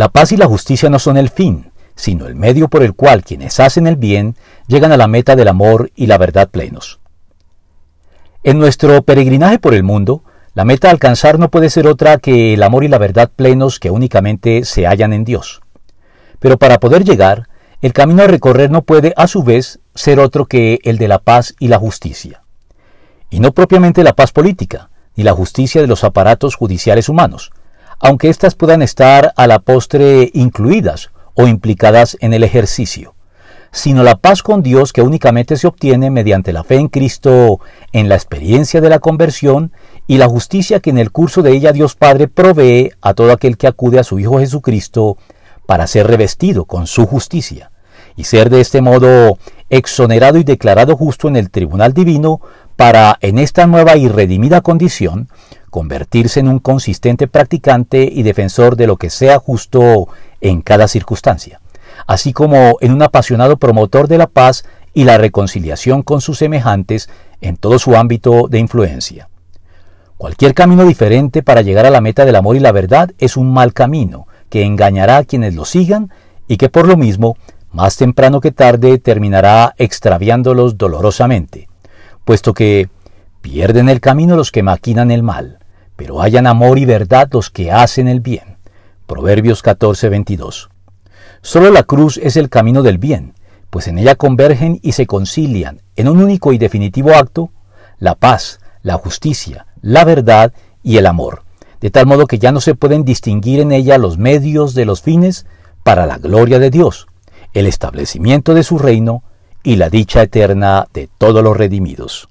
La paz y la justicia no son el fin, sino el medio por el cual quienes hacen el bien llegan a la meta del amor y la verdad plenos. En nuestro peregrinaje por el mundo, la meta a alcanzar no puede ser otra que el amor y la verdad plenos que únicamente se hallan en Dios. Pero para poder llegar, el camino a recorrer no puede, a su vez, ser otro que el de la paz y la justicia. Y no propiamente la paz política, ni la justicia de los aparatos judiciales humanos, aunque éstas puedan estar a la postre incluidas o implicadas en el ejercicio, sino la paz con Dios que únicamente se obtiene mediante la fe en Cristo en la experiencia de la conversión y la justicia que en el curso de ella Dios Padre provee a todo aquel que acude a su Hijo Jesucristo para ser revestido con su justicia y ser de este modo exonerado y declarado justo en el tribunal divino para en esta nueva y redimida condición convertirse en un consistente practicante y defensor de lo que sea justo en cada circunstancia, así como en un apasionado promotor de la paz y la reconciliación con sus semejantes en todo su ámbito de influencia. Cualquier camino diferente para llegar a la meta del amor y la verdad es un mal camino que engañará a quienes lo sigan y que por lo mismo, más temprano que tarde, terminará extraviándolos dolorosamente, puesto que pierden el camino los que maquinan el mal, pero hayan amor y verdad los que hacen el bien. Proverbios 14:22. Solo la cruz es el camino del bien, pues en ella convergen y se concilian en un único y definitivo acto la paz, la justicia, la verdad y el amor, de tal modo que ya no se pueden distinguir en ella los medios de los fines para la gloria de Dios, el establecimiento de su reino y la dicha eterna de todos los redimidos.